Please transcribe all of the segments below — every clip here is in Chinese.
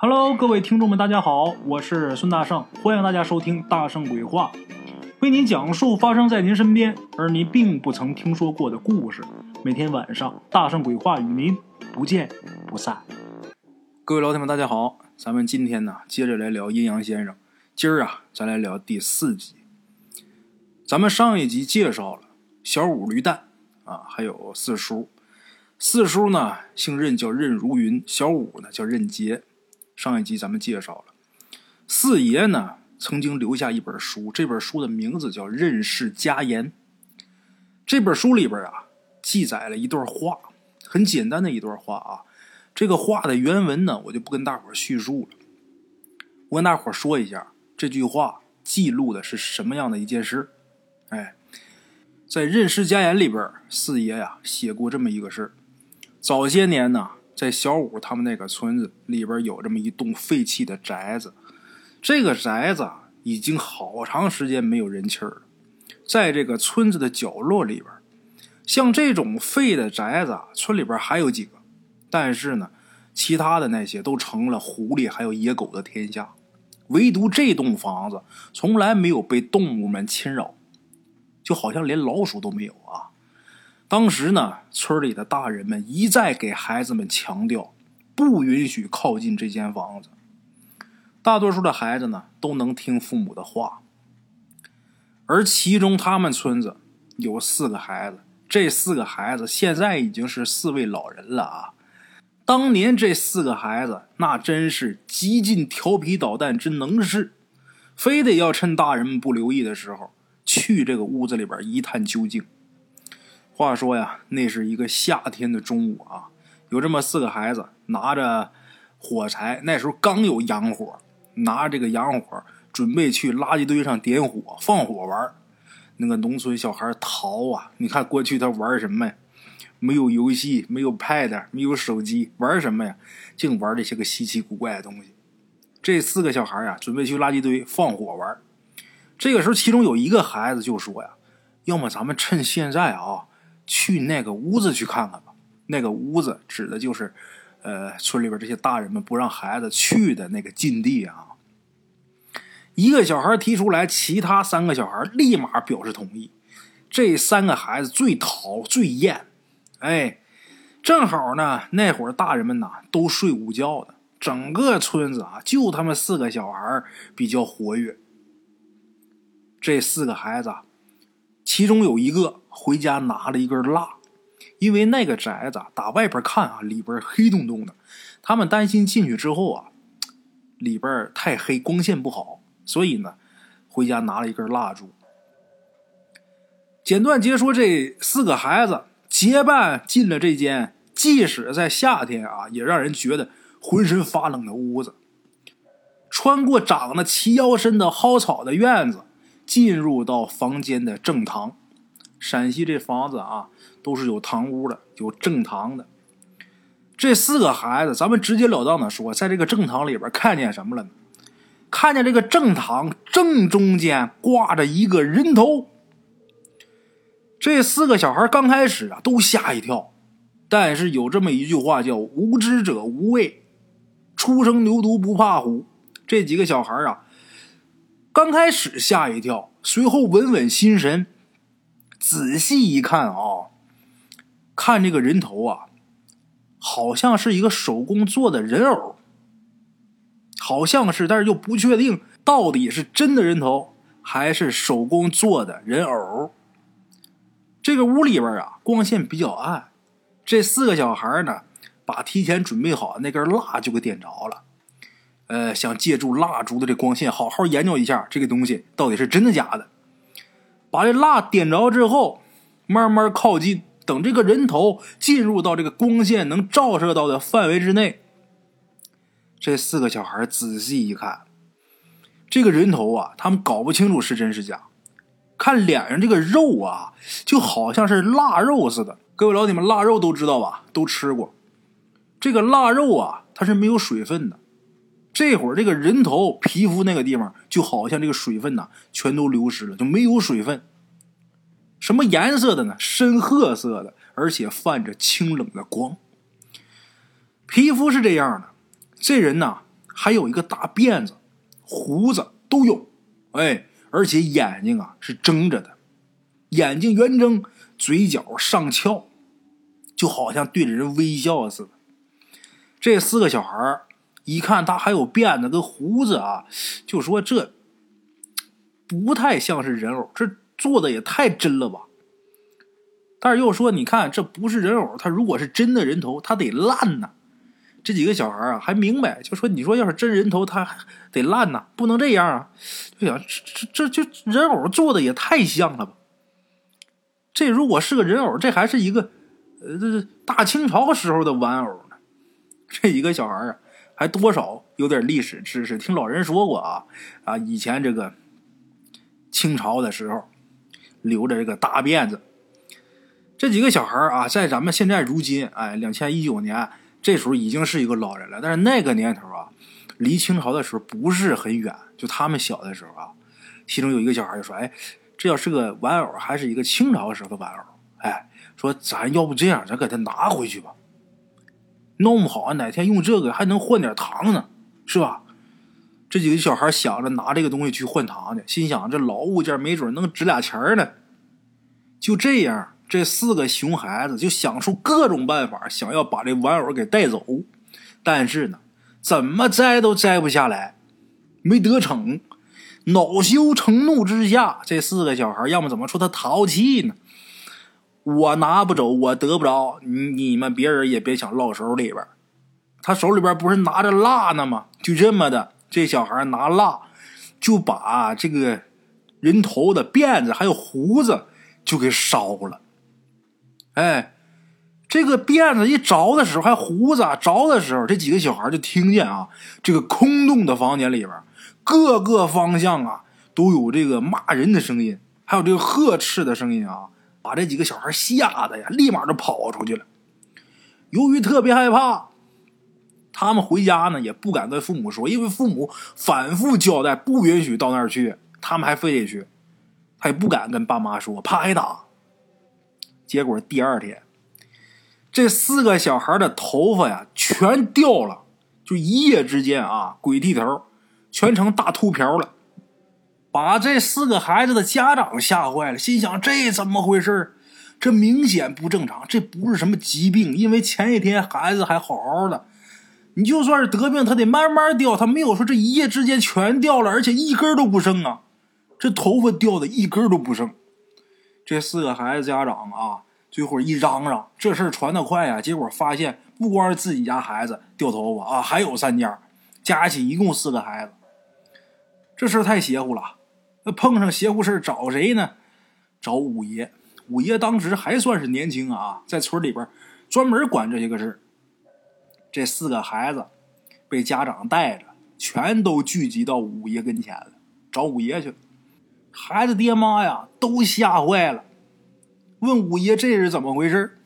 Hello，各位听众们，大家好，我是孙大圣，欢迎大家收听《大圣鬼话》，为您讲述发生在您身边而您并不曾听说过的故事。每天晚上，《大圣鬼话》与您不见不散。各位老铁们，大家好，咱们今天呢，接着来聊阴阳先生。今儿啊，咱来聊第四集。咱们上一集介绍了小五驴蛋啊，还有四叔。四叔呢，姓任，叫任如云；小五呢，叫任杰。上一集咱们介绍了，四爷呢曾经留下一本书，这本书的名字叫《任氏家言》。这本书里边啊记载了一段话，很简单的一段话啊。这个话的原文呢，我就不跟大伙叙述了。我跟大伙说一下这句话记录的是什么样的一件事。哎，在《任氏家言》里边，四爷呀写过这么一个事早些年呢。在小五他们那个村子里边有这么一栋废弃的宅子，这个宅子已经好长时间没有人气儿了。在这个村子的角落里边，像这种废的宅子，村里边还有几个，但是呢，其他的那些都成了狐狸还有野狗的天下，唯独这栋房子从来没有被动物们侵扰，就好像连老鼠都没有啊。当时呢，村里的大人们一再给孩子们强调，不允许靠近这间房子。大多数的孩子呢，都能听父母的话。而其中，他们村子有四个孩子，这四个孩子现在已经是四位老人了啊。当年这四个孩子，那真是极尽调皮捣蛋之能事，非得要趁大人们不留意的时候，去这个屋子里边一探究竟。话说呀，那是一个夏天的中午啊，有这么四个孩子拿着火柴，那时候刚有洋火，拿着这个洋火准备去垃圾堆上点火放火玩。那个农村小孩淘啊，你看过去他玩什么呀？没有游戏，没有 pad，没有手机，玩什么呀？净玩这些个稀奇古怪的东西。这四个小孩啊，准备去垃圾堆放火玩。这个时候，其中有一个孩子就说呀：“要么咱们趁现在啊。”去那个屋子去看看吧。那个屋子指的就是，呃，村里边这些大人们不让孩子去的那个禁地啊。一个小孩提出来，其他三个小孩立马表示同意。这三个孩子最淘最厌，哎，正好呢，那会儿大人们呐都睡午觉的，整个村子啊就他们四个小孩比较活跃。这四个孩子，其中有一个。回家拿了一根蜡，因为那个宅子打外边看啊，里边黑洞洞的，他们担心进去之后啊，里边太黑，光线不好，所以呢，回家拿了一根蜡烛。简短截说，这四个孩子结伴进了这间，即使在夏天啊，也让人觉得浑身发冷的屋子。穿过长得齐腰深的蒿草的院子，进入到房间的正堂。陕西这房子啊，都是有堂屋的，有正堂的。这四个孩子，咱们直截了当的说，在这个正堂里边看见什么了呢？看见这个正堂正中间挂着一个人头。这四个小孩刚开始啊，都吓一跳。但是有这么一句话叫“无知者无畏”，初生牛犊不怕虎。这几个小孩啊，刚开始吓一跳，随后稳稳心神。仔细一看啊，看这个人头啊，好像是一个手工做的人偶，好像是，但是又不确定到底是真的人头还是手工做的人偶。这个屋里边啊，光线比较暗，这四个小孩呢，把提前准备好那根蜡就给点着了，呃，想借助蜡烛的这光线，好好研究一下这个东西到底是真的假的。把这蜡点着之后，慢慢靠近，等这个人头进入到这个光线能照射到的范围之内。这四个小孩仔细一看，这个人头啊，他们搞不清楚是真是假。看脸上这个肉啊，就好像是腊肉似的。各位老铁们，腊肉都知道吧？都吃过。这个腊肉啊，它是没有水分的。这会儿这个人头皮肤那个地方就好像这个水分呐全都流失了，就没有水分。什么颜色的呢？深褐色的，而且泛着清冷的光。皮肤是这样的，这人呐还有一个大辫子、胡子都有，哎，而且眼睛啊是睁着的，眼睛圆睁，嘴角上翘，就好像对着人微笑似的。这四个小孩一看他还有辫子跟胡子啊，就说这不太像是人偶，这做的也太真了吧。但是又说，你看这不是人偶，他如果是真的人头，他得烂呐。这几个小孩啊还明白，就说你说要是真人头，他得烂呐，不能这样啊。就想这这这就人偶做的也太像了吧。这如果是个人偶，这还是一个呃这大清朝时候的玩偶呢。这几个小孩啊，还多少有点历史知识，听老人说过啊啊，以前这个清朝的时候留着这个大辫子。这几个小孩啊，在咱们现在如今，哎，两千一九年，这时候已经是一个老人了。但是那个年头啊，离清朝的时候不是很远。就他们小的时候啊，其中有一个小孩就说：“哎，这要是个玩偶，还是一个清朝时候的玩偶？哎，说咱要不这样，咱给他拿回去吧。弄不好哪天用这个还能换点糖呢，是吧？”这几个小孩想着拿这个东西去换糖去，心想这老物件没准能值俩钱呢。就这样。这四个熊孩子就想出各种办法，想要把这玩偶给带走，但是呢，怎么摘都摘不下来，没得逞。恼羞成怒之下，这四个小孩要么怎么说他淘气呢？我拿不走，我得不着，你你们别人也别想落手里边。他手里边不是拿着蜡呢吗？就这么的，这小孩拿蜡就把这个人头的辫子还有胡子就给烧了。哎，这个辫子一着的时候，还胡子着的时候，这几个小孩就听见啊，这个空洞的房间里边，各个方向啊都有这个骂人的声音，还有这个呵斥的声音啊，把这几个小孩吓得呀，立马就跑出去了。由于特别害怕，他们回家呢也不敢跟父母说，因为父母反复交代不允许到那儿去，他们还非得去，他也不敢跟爸妈说，怕挨打。结果第二天，这四个小孩的头发呀全掉了，就一夜之间啊，鬼剃头，全成大秃瓢了，把这四个孩子的家长吓坏了，心想这怎么回事这明显不正常，这不是什么疾病，因为前一天孩子还好好的，你就算是得病，他得慢慢掉，他没有说这一夜之间全掉了，而且一根都不剩啊，这头发掉的一根都不剩。这四个孩子家长啊，最后一嚷嚷，这事儿传得快呀。结果发现，不光是自己家孩子掉头发啊，还有三家，加起一共四个孩子。这事儿太邪乎了。那碰上邪乎事找谁呢？找五爷。五爷当时还算是年轻啊，在村里边专门管这些个事这四个孩子被家长带着，全都聚集到五爷跟前了，找五爷去。孩子爹妈呀，都吓坏了，问五爷这是怎么回事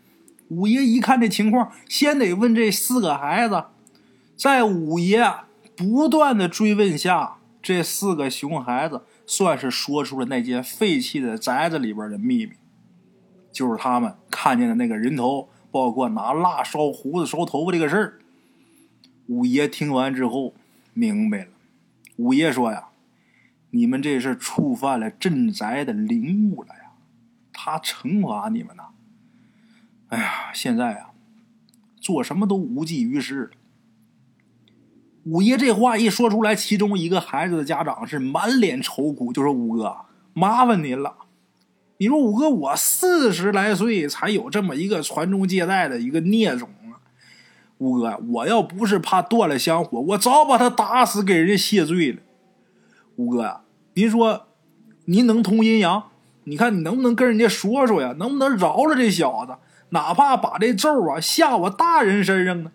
五爷一看这情况，先得问这四个孩子。在五爷不断的追问下，这四个熊孩子算是说出了那间废弃的宅子里边的秘密，就是他们看见的那个人头，包括拿蜡烧胡子、烧头发这个事儿。五爷听完之后明白了，五爷说呀。你们这是触犯了镇宅的灵物了呀！他惩罚你们呐！哎呀，现在啊，做什么都无济于事了。五爷这话一说出来，其中一个孩子的家长是满脸愁苦，就说：“五哥，麻烦您了。你说五哥，我四十来岁才有这么一个传宗接代的一个孽种啊！五哥，我要不是怕断了香火，我早把他打死，给人家谢罪了。”五哥，您说，您能通阴阳？你看你能不能跟人家说说呀？能不能饶了这小子？哪怕把这咒啊下我大人身上呢？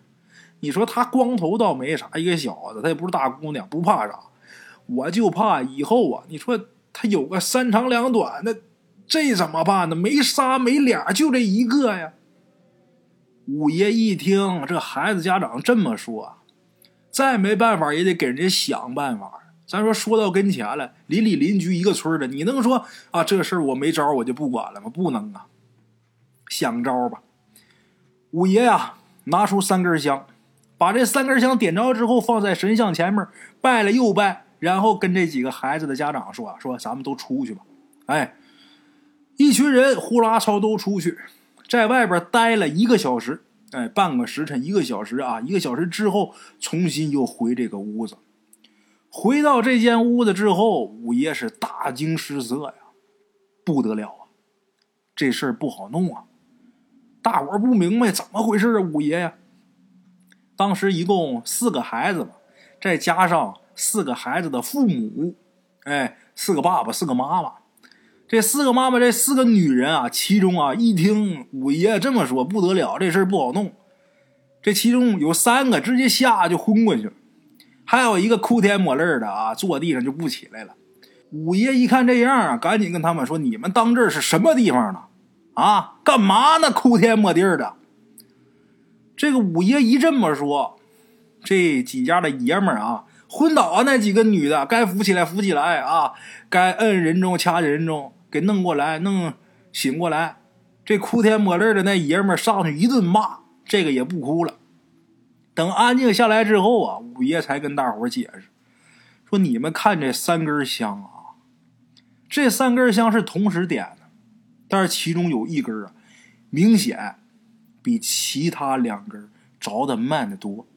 你说他光头倒没啥，一个小子，他也不是大姑娘，不怕啥。我就怕以后啊，你说他有个三长两短的，这怎么办呢？没仨没俩，就这一个呀。五爷一听这孩子家长这么说，再没办法也得给人家想办法。咱说说到跟前了，邻里邻居一个村的，你能说啊这事儿我没招我就不管了吗？不能啊，想招吧。五爷呀，拿出三根香，把这三根香点着之后，放在神像前面拜了又拜，然后跟这几个孩子的家长说：“说咱们都出去吧。”哎，一群人呼啦超都出去，在外边待了一个小时，哎，半个时辰，一个小时啊，一个小时之后，重新又回这个屋子。回到这间屋子之后，五爷是大惊失色呀，不得了啊，这事儿不好弄啊！大伙儿不明白怎么回事啊，五爷呀。当时一共四个孩子，再加上四个孩子的父母，哎，四个爸爸，四个妈妈。这四个妈妈，这四个女人啊，其中啊，一听五爷这么说，不得了，这事儿不好弄。这其中有三个直接吓就昏过去了，还有一个哭天抹泪的啊，坐地上就不起来了。五爷一看这样啊，赶紧跟他们说：“你们当这是什么地方呢？啊，干嘛呢？哭天抹地的。”这个五爷一这么说，这几家的爷们儿啊，昏倒那几个女的该扶起来扶起来啊，该摁人中掐人中，给弄过来弄醒过来。这哭天抹泪的那爷们儿上去一顿骂，这个也不哭了。等安静下来之后啊，五爷才跟大伙解释说：“你们看这三根香啊，这三根香是同时点的，但是其中有一根啊，明显。”比其他两根着的慢得多，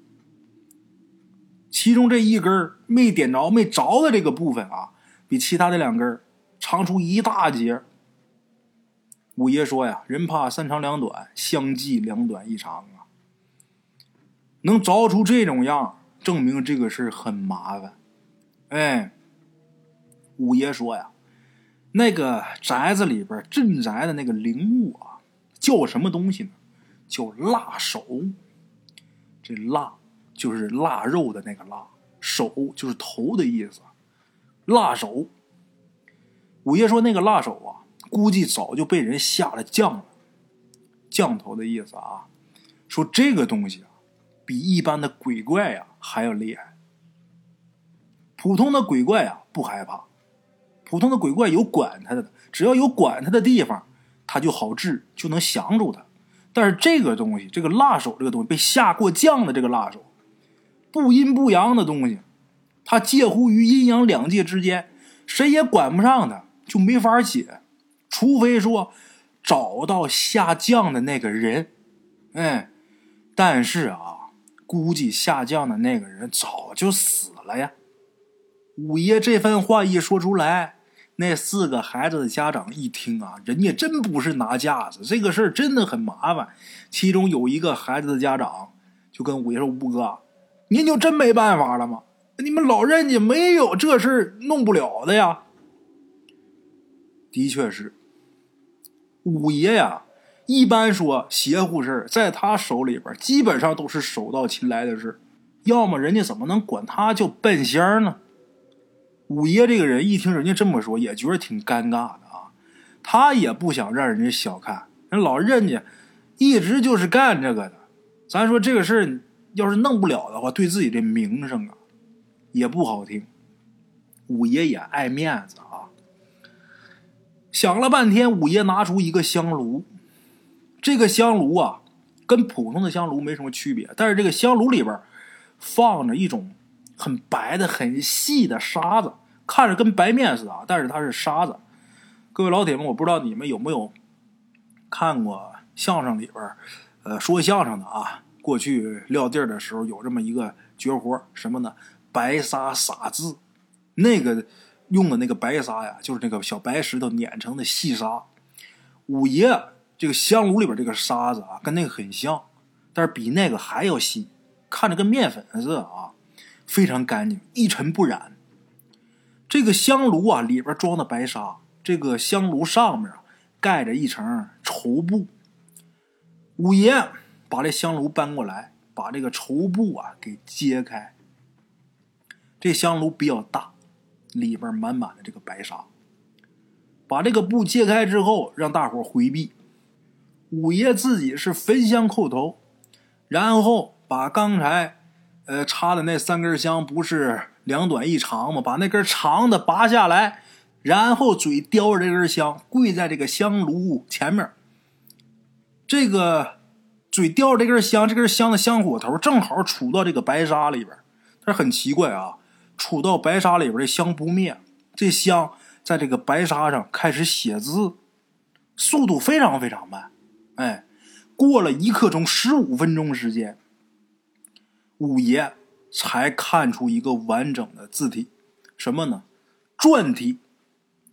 其中这一根没点着、没着的这个部分啊，比其他的两根长出一大截。五爷说呀：“人怕三长两短，相继两短一长啊。能着出这种样，证明这个事儿很麻烦。”哎，五爷说呀：“那个宅子里边镇宅的那个灵物啊，叫什么东西呢？”叫腊手，这腊就是腊肉的那个腊，手就是头的意思。腊手，五爷说那个腊手啊，估计早就被人下了降了，降头的意思啊。说这个东西啊，比一般的鬼怪呀还要厉害。普通的鬼怪啊不害怕，普通的鬼怪有管他的，只要有管他的地方，他就好治，就能降住他。但是这个东西，这个辣手这个东西被下过降的这个辣手，不阴不阳的东西，它介乎于阴阳两界之间，谁也管不上它，就没法解。除非说找到下降的那个人，哎，但是啊，估计下降的那个人早就死了呀。五爷这番话一说出来。那四个孩子的家长一听啊，人家真不是拿架子，这个事儿真的很麻烦。其中有一个孩子的家长就跟五爷说：“五哥，您就真没办法了吗？你们老人家没有这事儿弄不了的呀。”的确是，五爷呀，一般说邪乎事儿，在他手里边基本上都是手到擒来的事要么人家怎么能管他叫笨仙呢？五爷这个人一听人家这么说，也觉得挺尴尬的啊。他也不想让人家小看，人老人家一直就是干这个的。咱说这个事儿要是弄不了的话，对自己的名声啊也不好听。五爷也爱面子啊。想了半天，五爷拿出一个香炉。这个香炉啊，跟普通的香炉没什么区别，但是这个香炉里边放着一种很白的、很细的沙子。看着跟白面似的，但是它是沙子。各位老铁们，我不知道你们有没有看过相声里边呃，说相声的啊。过去撂地儿的时候有这么一个绝活，什么呢？白沙撒字。那个用的那个白沙呀，就是那个小白石头碾成的细沙。五爷这个香炉里边这个沙子啊，跟那个很像，但是比那个还要细，看着跟面粉似的啊，非常干净，一尘不染。这个香炉啊，里边装的白沙，这个香炉上面啊盖着一层绸布。五爷把这香炉搬过来，把这个绸布啊给揭开。这香炉比较大，里边满满的这个白沙。把这个布揭开之后，让大伙回避。五爷自己是焚香叩头，然后把刚才呃插的那三根香不是。两短一长嘛，把那根长的拔下来，然后嘴叼着这根香，跪在这个香炉前面。这个嘴叼着这根香，这根香的香火头正好杵到这个白沙里边。但是很奇怪啊，杵到白沙里边的香不灭，这香在这个白沙上开始写字，速度非常非常慢。哎，过了一刻钟十五分钟时间，五爷才看出一个完整的字体，什么呢？篆体，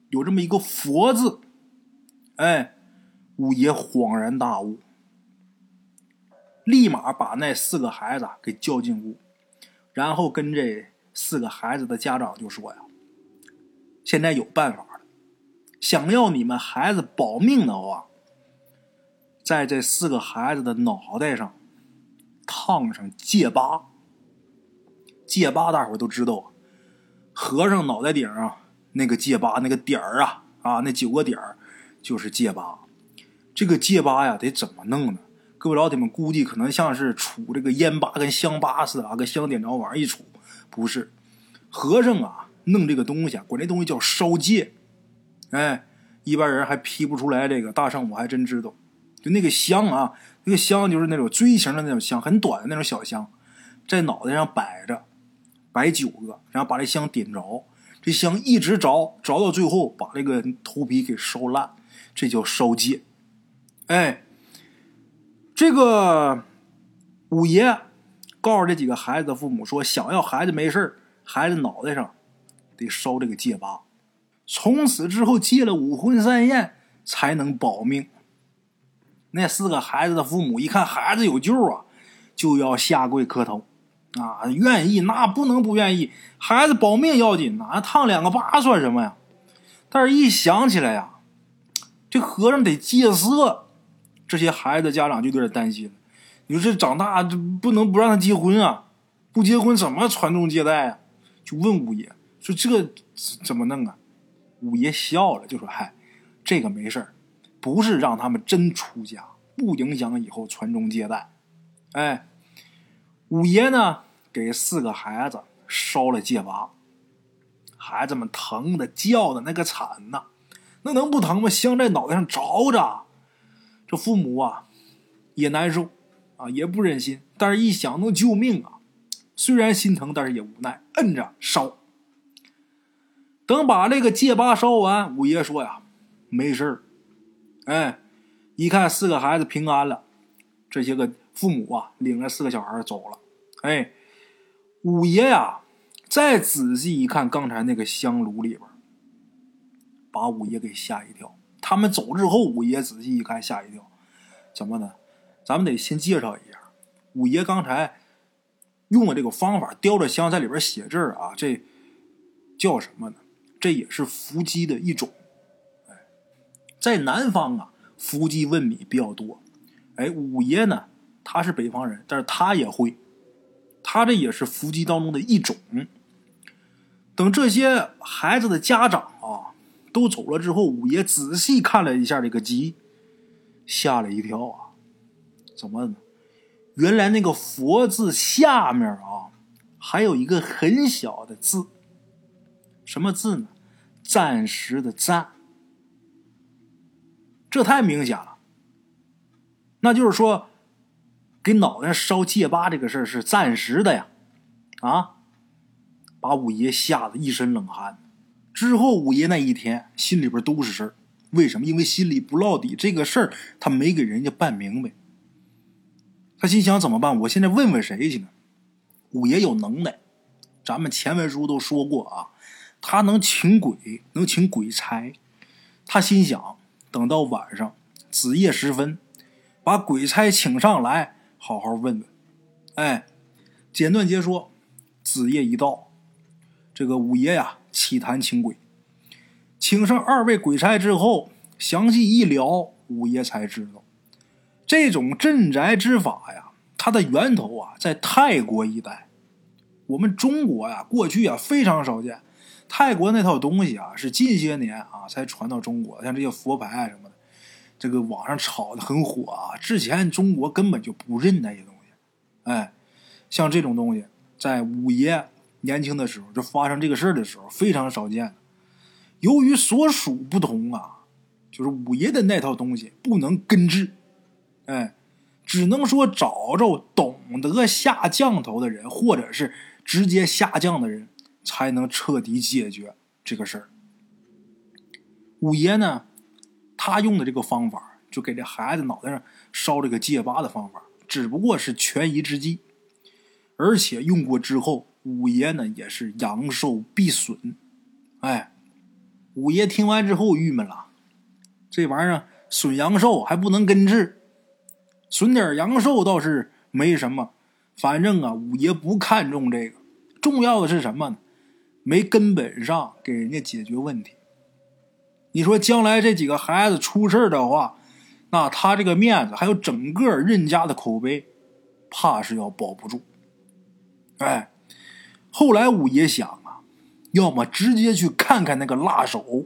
有这么一个佛字。哎，五爷恍然大悟。立马把那四个孩子给叫进屋，然后跟这四个孩子的家长就说呀：“现在有办法了，想要你们孩子保命的话，在这四个孩子的脑袋上烫上戒疤。戒疤大伙都知道，和尚脑袋顶上那个戒疤那个点儿啊啊，那九个点儿就是戒疤。这个戒疤呀，得怎么弄呢？”各位老铁们，估计可能像是杵这个烟疤跟香疤似的啊，跟香点着玩一杵，不是和尚啊，弄这个东西，管这东西叫烧戒。哎，一般人还批不出来这个，大圣我还真知道。就那个香啊，那个香就是那种锥形的那种香，很短的那种小香，在脑袋上摆着，摆九个，然后把这香点着，这香一直着，着到最后把这个头皮给烧烂，这叫烧戒。哎。这个五爷告诉这几个孩子的父母说：“想要孩子没事孩子脑袋上得烧这个戒疤，从此之后戒了五荤三宴才能保命。”那四个孩子的父母一看孩子有救啊，就要下跪磕头啊，愿意那不能不愿意，孩子保命要紧呐，烫两个疤算什么呀？但是一想起来呀，这和尚得戒色。这些孩子家长就有点担心你说这长大这不能不让他结婚啊？不结婚怎么传宗接代啊？就问五爷说这怎么弄啊？五爷笑了，就说：“嗨，这个没事儿，不是让他们真出家，不影响以后传宗接代。”哎，五爷呢给四个孩子烧了戒疤，孩子们疼的叫的那个惨呐，那能不疼吗？香在脑袋上着着。这父母啊，也难受，啊，也不忍心，但是一想能救命啊，虽然心疼，但是也无奈，摁着烧。等把这个戒疤烧完，五爷说呀，没事儿。哎，一看四个孩子平安了，这些个父母啊，领着四个小孩走了。哎，五爷呀，再仔细一看，刚才那个香炉里边，把五爷给吓一跳。他们走之后，五爷仔细一看，吓一跳。怎么呢？咱们得先介绍一下，五爷刚才用的这个方法，叼着香在里边写字啊，这叫什么呢？这也是伏击的一种。哎，在南方啊，伏击问米比较多。哎，五爷呢，他是北方人，但是他也会，他这也是伏击当中的一种。等这些孩子的家长啊。都走了之后，五爷仔细看了一下这个鸡，吓了一跳啊！怎么？原来那个“佛”字下面啊，还有一个很小的字，什么字呢？暂时的“暂”。这太明显了，那就是说，给脑袋烧戒疤这个事儿是暂时的呀！啊，把五爷吓得一身冷汗。之后五爷那一天心里边都是事儿，为什么？因为心里不落底，这个事儿他没给人家办明白。他心想怎么办？我现在问问谁去呢？五爷有能耐，咱们前文书都说过啊，他能请鬼，能请鬼差。他心想，等到晚上子夜时分，把鬼差请上来，好好问问。哎，简短截说，子夜一到，这个五爷呀。起坛请鬼，请上二位鬼差之后，详细一聊，五爷才知道，这种镇宅之法呀，它的源头啊在泰国一带。我们中国呀，过去啊非常少见。泰国那套东西啊，是近些年啊才传到中国，像这些佛牌啊什么的，这个网上炒的很火啊。之前中国根本就不认那些东西。哎，像这种东西，在五爷。年轻的时候，就发生这个事儿的时候非常少见。由于所属不同啊，就是五爷的那套东西不能根治，哎，只能说找着懂得下降头的人，或者是直接下降的人，才能彻底解决这个事儿。五爷呢，他用的这个方法，就给这孩子脑袋上烧这个戒疤的方法，只不过是权宜之计，而且用过之后，五爷呢也是阳寿必损。哎，五爷听完之后郁闷了，这玩意儿损阳寿还不能根治。损点阳寿倒是没什么，反正啊，五爷不看重这个，重要的是什么呢？没根本上给人家解决问题。你说将来这几个孩子出事的话，那他这个面子还有整个任家的口碑，怕是要保不住。哎，后来五爷想啊，要么直接去看看那个辣手，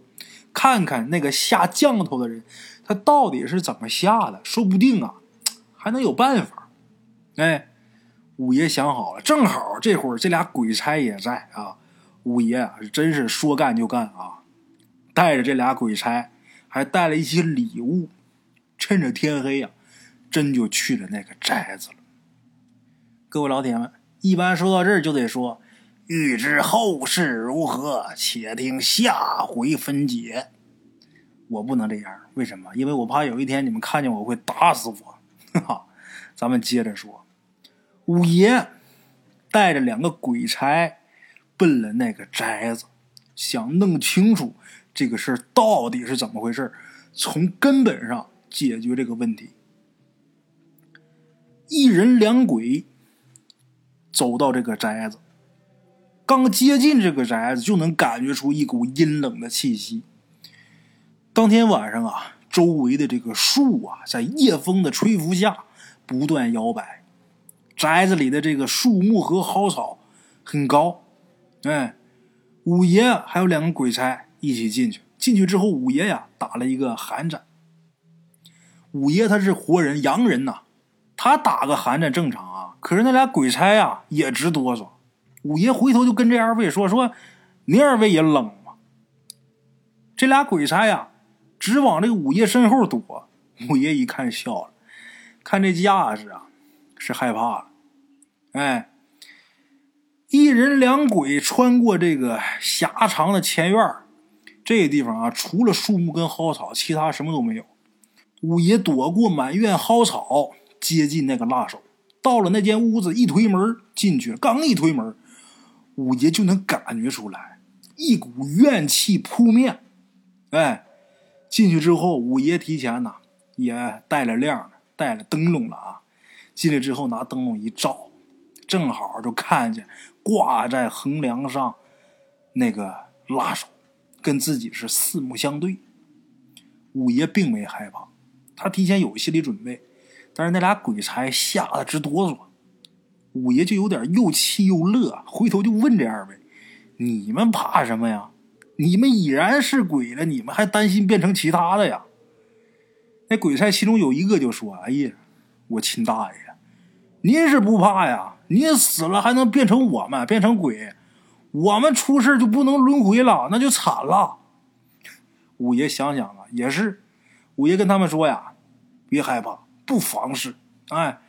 看看那个下降头的人，他到底是怎么下的，说不定啊。还能有办法？哎，五爷想好了，正好这会儿这俩鬼差也在啊。五爷，真是说干就干啊，带着这俩鬼差，还带了一些礼物，趁着天黑呀，真就去了那个宅子了。各位老铁们，一般说到这儿就得说，欲知后事如何，且听下回分解。我不能这样，为什么？因为我怕有一天你们看见我会打死我。哈，咱们接着说，五爷带着两个鬼差奔了那个宅子，想弄清楚这个事儿到底是怎么回事从根本上解决这个问题。一人两鬼走到这个宅子，刚接近这个宅子，就能感觉出一股阴冷的气息。当天晚上啊。周围的这个树啊，在夜风的吹拂下不断摇摆。宅子里的这个树木和蒿草很高。哎，五爷还有两个鬼差一起进去。进去之后，五爷呀打了一个寒战。五爷他是活人，洋人呐，他打个寒战正常啊。可是那俩鬼差呀也直哆嗦。五爷回头就跟这二位说：“说您二位也冷吗？”这俩鬼差呀。直往这个五爷身后躲，五爷一看笑了，看这架势啊，是害怕了。哎，一人两鬼穿过这个狭长的前院这地方啊，除了树木跟蒿草，其他什么都没有。五爷躲过满院蒿草，接近那个辣手，到了那间屋子，一推门进去，刚一推门，五爷就能感觉出来一股怨气扑面，哎。进去之后，五爷提前呢也带了亮，带了灯笼了啊。进来之后拿灯笼一照，正好就看见挂在横梁上那个拉手，跟自己是四目相对。五爷并没害怕，他提前有心理准备，但是那俩鬼差吓得直哆嗦。五爷就有点又气又乐，回头就问这二位：“你们怕什么呀？”你们已然是鬼了，你们还担心变成其他的呀？那鬼差其中有一个就说：“哎呀，我亲大爷，您是不怕呀？您死了还能变成我们，变成鬼？我们出事就不能轮回了，那就惨了。”五爷想想啊，也是。五爷跟他们说呀：“别害怕，不妨事。哎，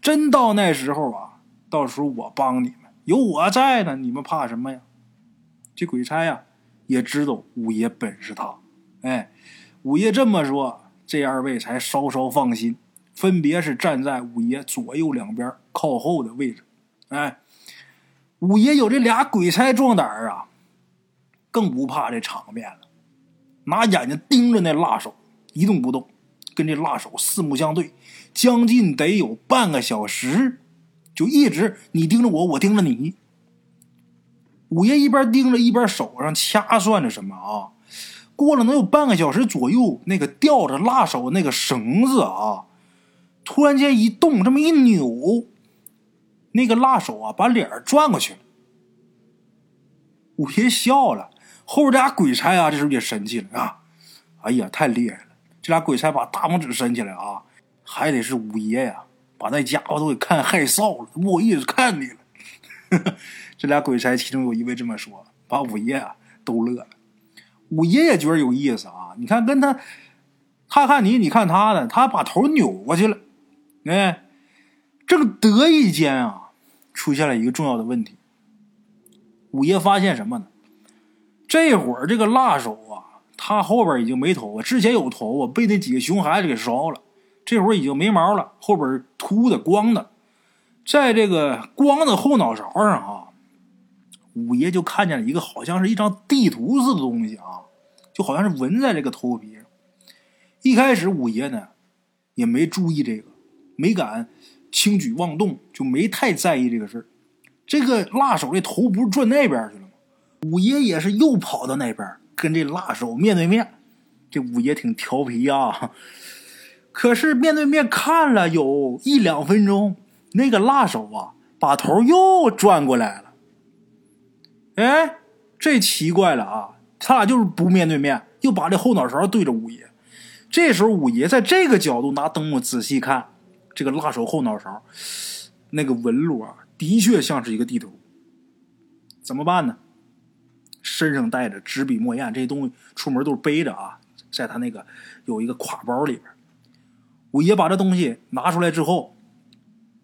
真到那时候啊，到时候我帮你们，有我在呢，你们怕什么呀？”这鬼差呀。也知道五爷本事大，哎，五爷这么说，这二位才稍稍放心，分别是站在五爷左右两边靠后的位置。哎，五爷有这俩鬼差壮胆儿啊，更不怕这场面了，拿眼睛盯着那辣手，一动不动，跟这辣手四目相对，将近得有半个小时，就一直你盯着我，我盯着你。五爷一边盯着，一边手上掐算着什么啊？过了能有半个小时左右，那个吊着辣手那个绳子啊，突然间一动，这么一扭，那个辣手啊把脸转过去了。五爷笑了，后边这俩鬼差啊，这时候也神气了啊！哎呀，太厉害了！这俩鬼差把大拇指伸起来啊，还得是五爷呀，把那家伙都给看害臊了，不好意思看你了。这俩鬼差其中有一位这么说，把五爷啊都乐了。五爷也觉得有意思啊！你看，跟他，他看你，你看他的，他把头扭过去了。哎，正得意间啊，出现了一个重要的问题。五爷发现什么呢？这会儿这个辣手啊，他后边已经没头发，之前有头发被那几个熊孩子给烧了，这会儿已经没毛了，后边秃的光的，在这个光的后脑勺上啊，五爷就看见了一个好像是一张地图似的东西啊，就好像是纹在这个头皮上。一开始五爷呢也没注意这个，没敢轻举妄动，就没太在意这个事儿。这个辣手的头不是转那边去了吗？五爷也是又跑到那边跟这辣手面对面。这五爷挺调皮啊，可是面对面看了有一两分钟，那个辣手啊把头又转过来了。哎，这奇怪了啊！他俩就是不面对面，又把这后脑勺对着五爷。这时候五爷在这个角度拿灯笼仔细看，这个辣手后脑勺那个纹路啊。的确像是一个地图，怎么办呢？身上带着纸笔墨砚，这些东西出门都是背着啊，在他那个有一个挎包里边。五爷把这东西拿出来之后，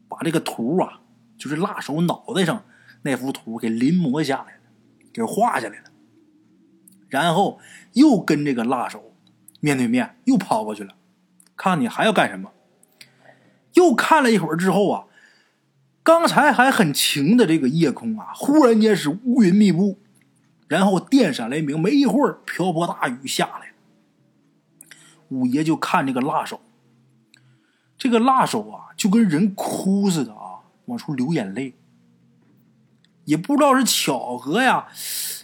把这个图啊，就是辣手脑袋上那幅图给临摹下来了，给画下来了。然后又跟这个辣手面对面，又跑过去了，看你还要干什么？又看了一会儿之后啊。刚才还很晴的这个夜空啊，忽然间是乌云密布，然后电闪雷鸣，没一会儿瓢泼大雨下来。五爷就看这个辣手，这个辣手啊，就跟人哭似的啊，往出流眼泪。也不知道是巧合呀，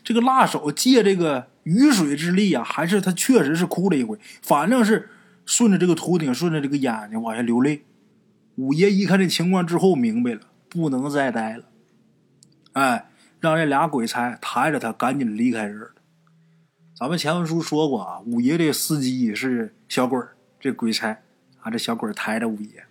这个辣手借这个雨水之力啊，还是他确实是哭了一回，反正是顺着这个头顶，顺着这个眼睛往下流泪。五爷一看这情况之后，明白了，不能再待了。哎，让这俩鬼差抬着他赶紧离开这儿。咱们前文书说过啊，五爷这司机是小鬼这鬼差啊，这小鬼抬着五爷。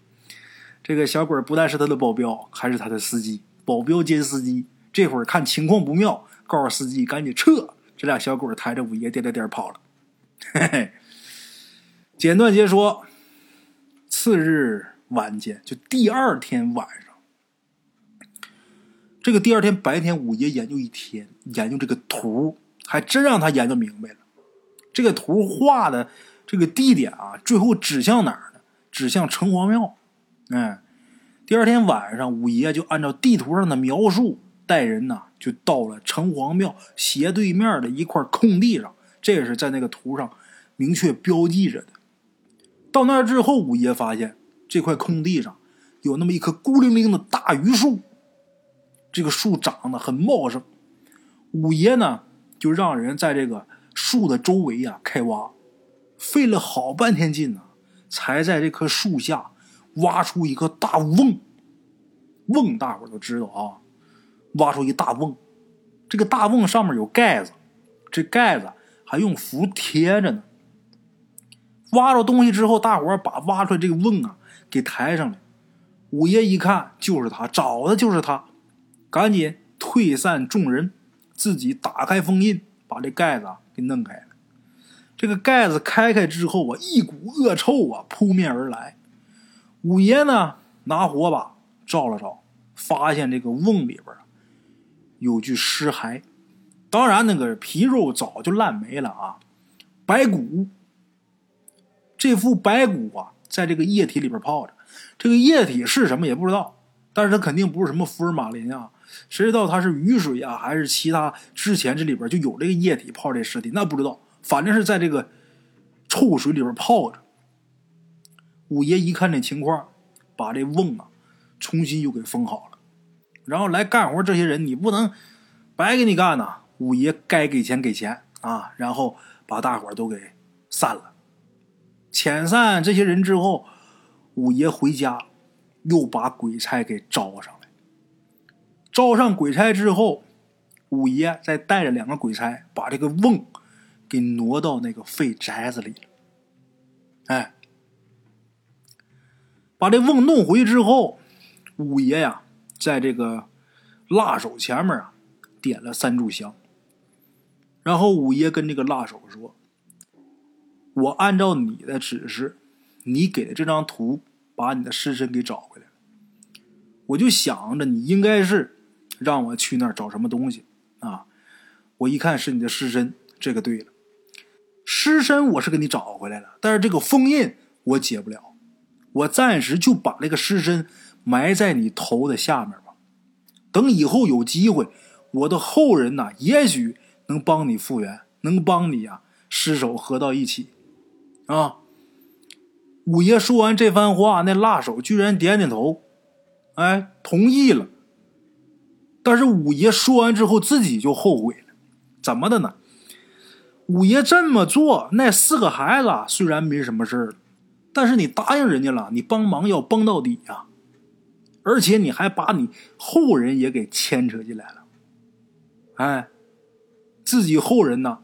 这个小鬼不但是他的保镖，还是他的司机，保镖兼司机。这会儿看情况不妙，告诉司机赶紧撤。这俩小鬼抬着五爷颠颠颠跑了。嘿嘿，简短截说，次日。晚间就第二天晚上，这个第二天白天，五爷研究一天，研究这个图，还真让他研究明白了。这个图画的这个地点啊，最后指向哪儿呢？指向城隍庙。哎，第二天晚上，五爷就按照地图上的描述，带人呐就到了城隍庙斜对面的一块空地上。这也是在那个图上明确标记着的。到那之后，五爷发现。这块空地上有那么一棵孤零零的大榆树，这个树长得很茂盛。五爷呢，就让人在这个树的周围呀开挖，费了好半天劲呢，才在这棵树下挖出一个大瓮。瓮大伙都知道啊，挖出一大瓮，这个大瓮上面有盖子，这盖子还用符贴着呢。挖着东西之后，大伙把挖出来这个瓮啊。给抬上来，五爷一看就是他找的，就是他，赶紧退散众人，自己打开封印，把这盖子给弄开了。这个盖子开开之后啊，一股恶臭啊扑面而来。五爷呢拿火把照了照，发现这个瓮里边有具尸骸，当然那个皮肉早就烂没了啊，白骨。这副白骨啊。在这个液体里边泡着，这个液体是什么也不知道，但是它肯定不是什么福尔马林啊，谁知道它是雨水啊，还是其他？之前这里边就有这个液体泡这尸体，那不知道，反正是在这个臭水里边泡着。五爷一看这情况，把这瓮啊重新又给封好了，然后来干活这些人你不能白给你干呐，五爷该给钱给钱啊，然后把大伙都给散了。遣散这些人之后，五爷回家，又把鬼差给招上来。招上鬼差之后，五爷再带着两个鬼差，把这个瓮给挪到那个废宅子里了。哎，把这瓮弄回去之后，五爷呀，在这个蜡手前面啊，点了三炷香。然后五爷跟这个蜡手说。我按照你的指示，你给的这张图，把你的尸身给找回来了。我就想着你应该是让我去那儿找什么东西啊。我一看是你的尸身，这个对了，尸身我是给你找回来了，但是这个封印我解不了，我暂时就把这个尸身埋在你头的下面吧。等以后有机会，我的后人呐，也许能帮你复原，能帮你啊，尸首合到一起，啊。五爷说完这番话，那辣手居然点点头，哎，同意了。但是五爷说完之后，自己就后悔了，怎么的呢？五爷这么做，那四个孩子虽然没什么事儿，但是你答应人家了，你帮忙要帮到底呀，而且你还把你后人也给牵扯进来了，哎，自己后人呢，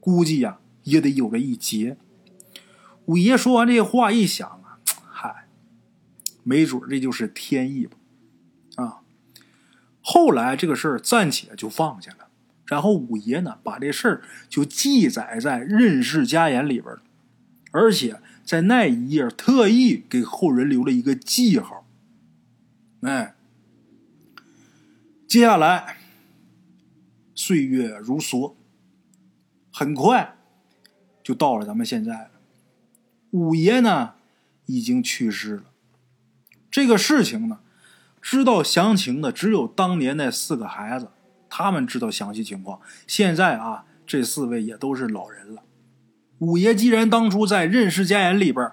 估计呀也得有个一劫。五爷说完这话，一想啊，嗨，没准这就是天意吧，啊！后来这个事儿暂且就放下了，然后五爷呢，把这事儿就记载在《任氏家言》里边，而且在那一页特意给后人留了一个记号。哎，接下来岁月如梭，很快就到了咱们现在了。五爷呢，已经去世了。这个事情呢，知道详情的只有当年那四个孩子，他们知道详细情况。现在啊，这四位也都是老人了。五爷既然当初在《任氏家言》里边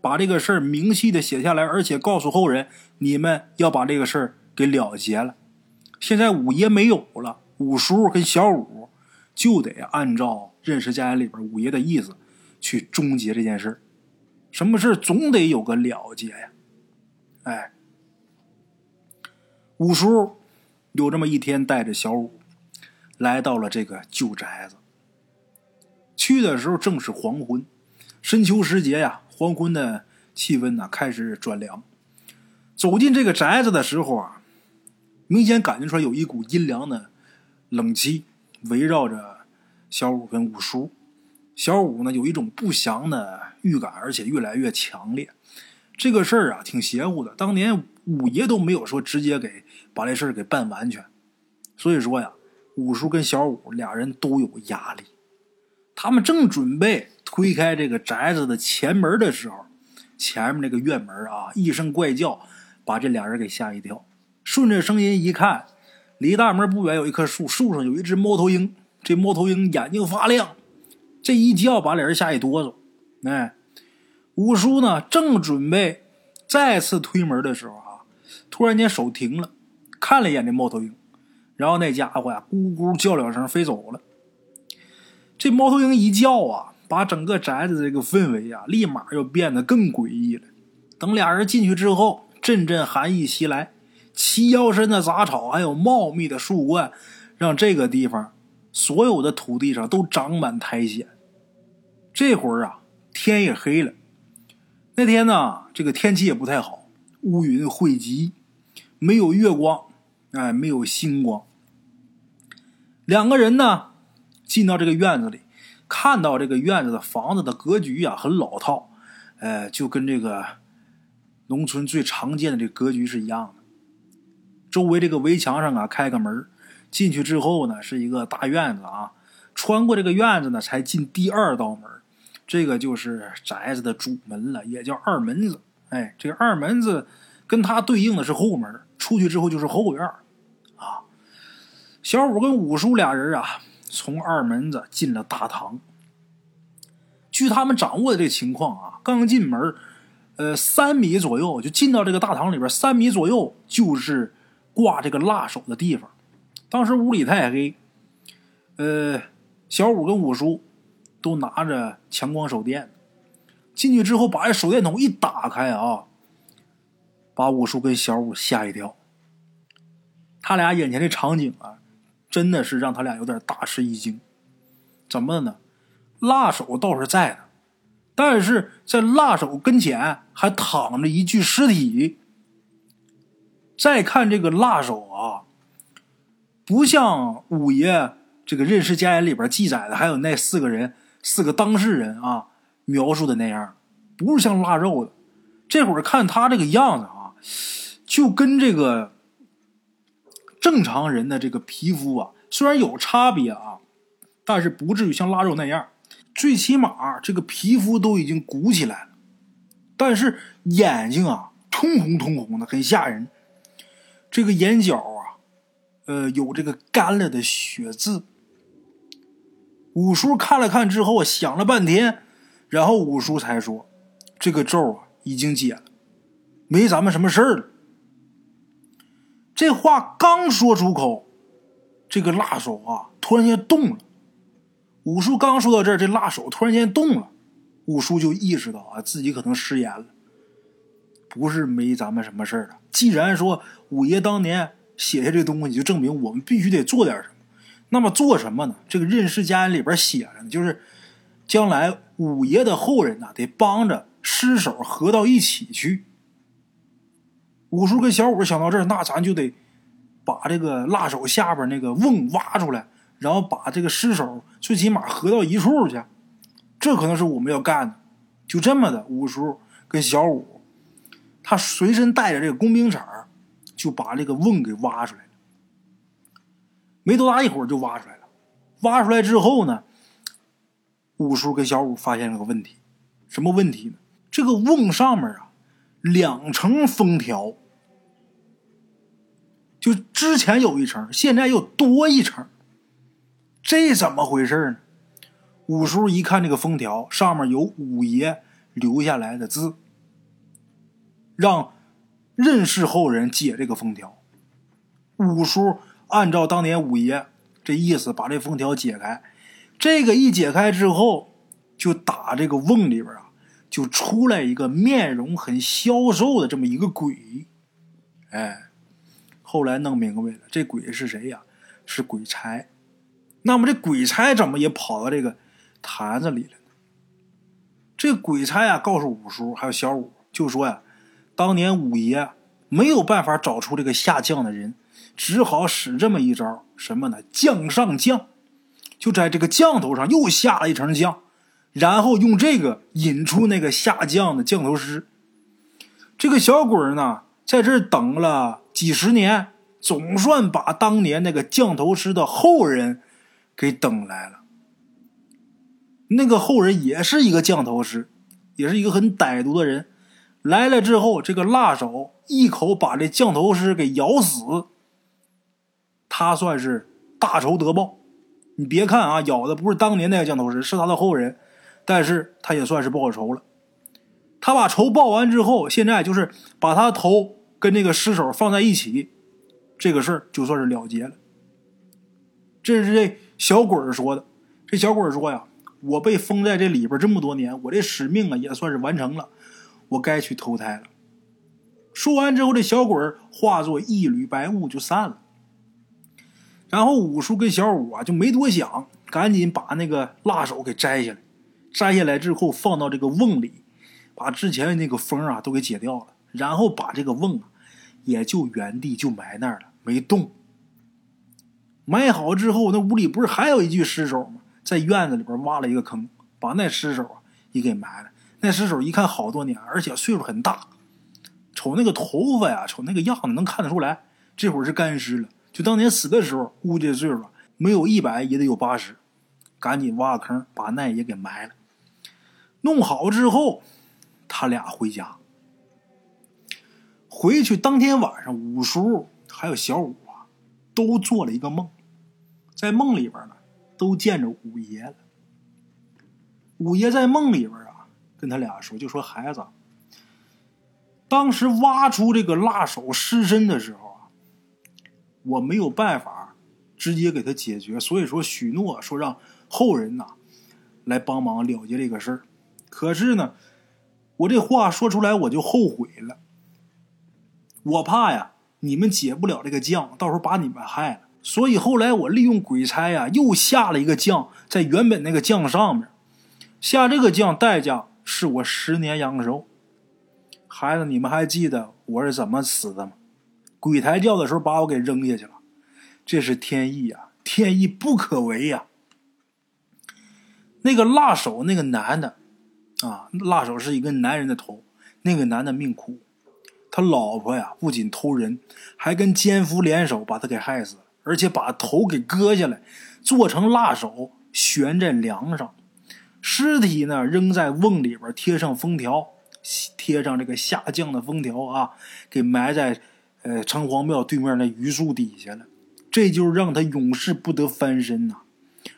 把这个事儿明细的写下来，而且告诉后人，你们要把这个事儿给了结了。现在五爷没有了，五叔跟小五就得按照《任氏家言》里边五爷的意思去终结这件事儿。什么事总得有个了结呀，哎，五叔有这么一天，带着小五来到了这个旧宅子。去的时候正是黄昏，深秋时节呀，黄昏的气温呢开始转凉。走进这个宅子的时候啊，明显感觉出来有一股阴凉的冷气围绕着小五跟五叔。小五呢，有一种不祥的预感，而且越来越强烈。这个事儿啊，挺邪乎的。当年五爷都没有说直接给把这事儿给办完全，所以说呀，五叔跟小五俩人都有压力。他们正准备推开这个宅子的前门的时候，前面那个院门啊，一声怪叫，把这俩人给吓一跳。顺着声音一看，离大门不远有一棵树，树上有一只猫头鹰。这猫头鹰眼睛发亮。这一叫把俩人吓一哆嗦，哎，五叔呢正准备再次推门的时候啊，突然间手停了，看了一眼这猫头鹰，然后那家伙呀咕咕叫两声飞走了。这猫头鹰一叫啊，把整个宅子这个氛围啊，立马又变得更诡异了。等俩人进去之后，阵阵寒意袭来，齐腰深的杂草还有茂密的树冠，让这个地方所有的土地上都长满苔藓。这会儿啊，天也黑了。那天呢，这个天气也不太好，乌云汇集，没有月光，哎，没有星光。两个人呢，进到这个院子里，看到这个院子的房子的格局啊，很老套，哎，就跟这个农村最常见的这格局是一样的。周围这个围墙上啊，开个门，进去之后呢，是一个大院子啊。穿过这个院子呢，才进第二道门。这个就是宅子的主门了，也叫二门子。哎，这个二门子跟它对应的是后门，出去之后就是后院啊。小五跟五叔俩人啊，从二门子进了大堂。据他们掌握的这情况啊，刚进门，呃，三米左右就进到这个大堂里边，三米左右就是挂这个蜡手的地方。当时屋里太黑，呃，小五跟五叔。都拿着强光手电，进去之后把这手电筒一打开啊，把五叔跟小五吓一跳。他俩眼前的场景啊，真的是让他俩有点大吃一惊。怎么的呢？辣手倒是在的，但是在辣手跟前还躺着一具尸体。再看这个辣手啊，不像五爷这个《任氏家言》里边记载的，还有那四个人。四个当事人啊，描述的那样，不是像腊肉的，这会儿看他这个样子啊，就跟这个正常人的这个皮肤啊，虽然有差别啊，但是不至于像腊肉那样。最起码这个皮肤都已经鼓起来了，但是眼睛啊，通红通红的，很吓人。这个眼角啊，呃，有这个干了的血渍。五叔看了看之后，想了半天，然后五叔才说：“这个咒啊，已经解了，没咱们什么事儿了。”这话刚说出口，这个辣手啊，突然间动了。五叔刚说到这儿，这辣手突然间动了，五叔就意识到啊，自己可能失言了。不是没咱们什么事儿了。既然说五爷当年写下这东西，就证明我们必须得做点什么。那么做什么呢？这个《任氏家言》里边写着呢，就是将来五爷的后人呐，得帮着尸首合到一起去。五叔跟小五想到这儿，那咱就得把这个辣手下边那个瓮挖出来。然后把这个尸首最起码合到一处去，这可能是我们要干的。就这么的，五叔跟小五，他随身带着这个工兵铲就把这个瓮给挖出来。没多大一会儿就挖出来了。挖出来之后呢，五叔跟小五发现了个问题，什么问题呢？这个瓮上面啊，两层封条，就之前有一层，现在又多一层。这怎么回事呢？五叔一看这个封条，上面有五爷留下来的字，让任氏后人解这个封条。五叔按照当年五爷这意思，把这封条解开。这个一解开之后，就打这个瓮里边啊，就出来一个面容很消瘦的这么一个鬼。哎，后来弄明白了，这鬼是谁呀？是鬼差。那么这鬼差怎么也跑到这个坛子里了呢？这鬼差呀，告诉五叔还有小五，就说呀，当年五爷没有办法找出这个下降的人，只好使这么一招，什么呢？降上降，就在这个降头上又下了一层降，然后用这个引出那个下降的降头师。这个小鬼呢，在这等了几十年，总算把当年那个降头师的后人。给等来了，那个后人也是一个降头师，也是一个很歹毒的人。来了之后，这个辣手一口把这降头师给咬死，他算是大仇得报。你别看啊，咬的不是当年那个降头师，是他的后人，但是他也算是报仇了。他把仇报完之后，现在就是把他头跟那个尸首放在一起，这个事儿就算是了结了。这是这。小鬼说的，这小鬼说呀：“我被封在这里边这么多年，我这使命啊也算是完成了，我该去投胎了。”说完之后，这小鬼化作一缕白雾就散了。然后五叔跟小五啊就没多想，赶紧把那个蜡手给摘下来，摘下来之后放到这个瓮里，把之前的那个封啊都给解掉了，然后把这个瓮啊也就原地就埋那儿了，没动。埋好之后，那屋里不是还有一具尸首吗？在院子里边挖了一个坑，把那尸首啊也给埋了。那尸首一看好多年，而且岁数很大，瞅那个头发呀，瞅那个样子，能看得出来，这会儿是干尸了。就当年死的时候，估计岁数没有一百也得有八十。赶紧挖个坑，把那也给埋了。弄好之后，他俩回家。回去当天晚上，五叔还有小五啊，都做了一个梦。在梦里边呢，都见着五爷了。五爷在梦里边啊，跟他俩说：“就说孩子，当时挖出这个辣手尸身的时候，我没有办法直接给他解决，所以说许诺说让后人呐来帮忙了结这个事儿。可是呢，我这话说出来我就后悔了，我怕呀你们解不了这个将，到时候把你们害了。”所以后来我利用鬼差呀，又下了一个将，在原本那个将上面，下这个将代价是我十年阳寿。孩子，你们还记得我是怎么死的吗？鬼抬轿的时候把我给扔下去了，这是天意呀，天意不可违呀。那个辣手那个男的，啊，辣手是一个男人的头，那个男的命苦，他老婆呀不仅偷人，还跟奸夫联手把他给害死了，而且把头给割下来，做成辣手悬在梁上，尸体呢扔在瓮里边，贴上封条，贴上这个下降的封条啊，给埋在呃城隍庙对面那榆树底下了。这就让他永世不得翻身呐！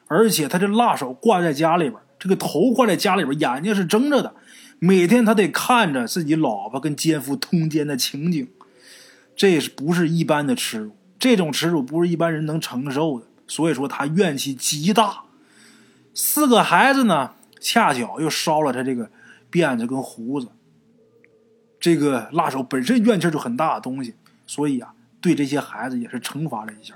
而且他这辣手挂在家里边，这个头挂在家里边，眼睛是睁着的。每天他得看着自己老婆跟奸夫通奸的情景，这是不是一般的耻辱？这种耻辱不是一般人能承受的。所以说他怨气极大。四个孩子呢，恰巧又烧了他这个辫子跟胡子。这个辣手本身怨气就很大的东西，所以啊，对这些孩子也是惩罚了一下。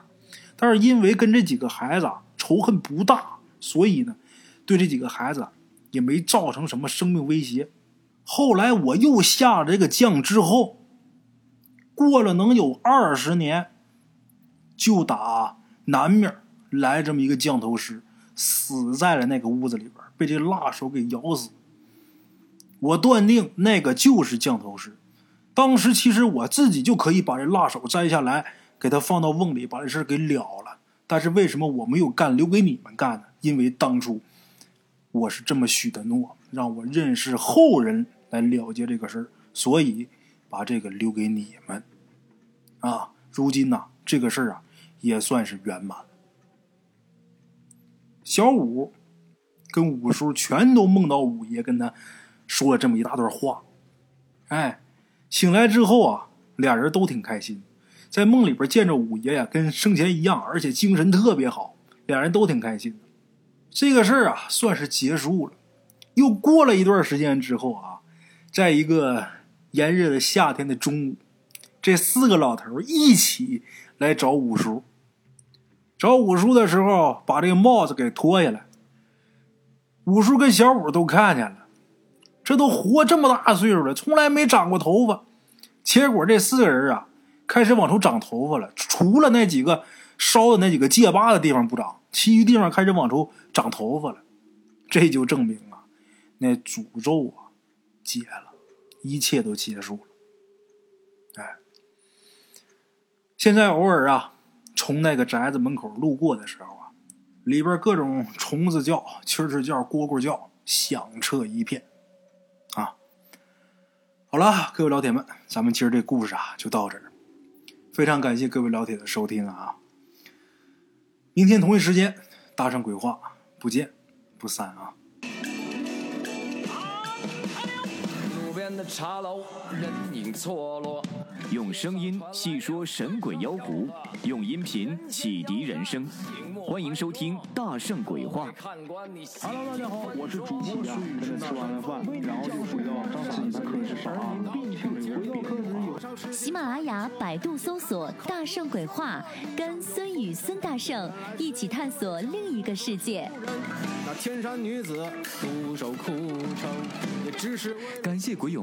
但是因为跟这几个孩子啊仇恨不大，所以呢，对这几个孩子也没造成什么生命威胁。后来我又下了这个降之后，过了能有二十年，就打南面来这么一个降头师，死在了那个屋子里边，被这辣手给咬死。我断定那个就是降头师。当时其实我自己就可以把这辣手摘下来。给他放到瓮里，把这事给了了。但是为什么我没有干，留给你们干呢？因为当初我是这么许的诺，让我认识后人来了结这个事儿，所以把这个留给你们。啊，如今呢，这个事儿啊也算是圆满了。小五跟五叔全都梦到五爷跟他说了这么一大段话。哎，醒来之后啊，俩人都挺开心。在梦里边见着五爷呀，跟生前一样，而且精神特别好，俩人都挺开心。这个事儿啊，算是结束了。又过了一段时间之后啊，在一个炎热的夏天的中午，这四个老头一起来找五叔。找五叔的时候，把这个帽子给脱下来。五叔跟小五都看见了，这都活这么大岁数了，从来没长过头发。结果这四个人啊。开始往出长头发了，除了那几个烧的那几个戒疤的地方不长，其余地方开始往出长头发了。这就证明啊，那诅咒啊解了，一切都结束了。哎，现在偶尔啊，从那个宅子门口路过的时候啊，里边各种虫子叫、蛐蛐叫、蝈蝈叫，响彻一片。好了，各位老铁们，咱们今儿这故事啊就到这儿。非常感谢各位老铁的收听啊！明天同一时间，大圣鬼话不见不散啊！的茶楼，人影错落。用声音细说神鬼妖狐，用音频启迪人生。欢迎收听《大圣鬼话》。Hello，大家好，我是主播孙宇，吃完了饭，然后就回到自己的课室上喜马拉雅、百度搜索“大圣鬼话”，跟孙宇、孙大圣一起探索另一个世界。那天山女子独守枯城，也只是感谢鬼友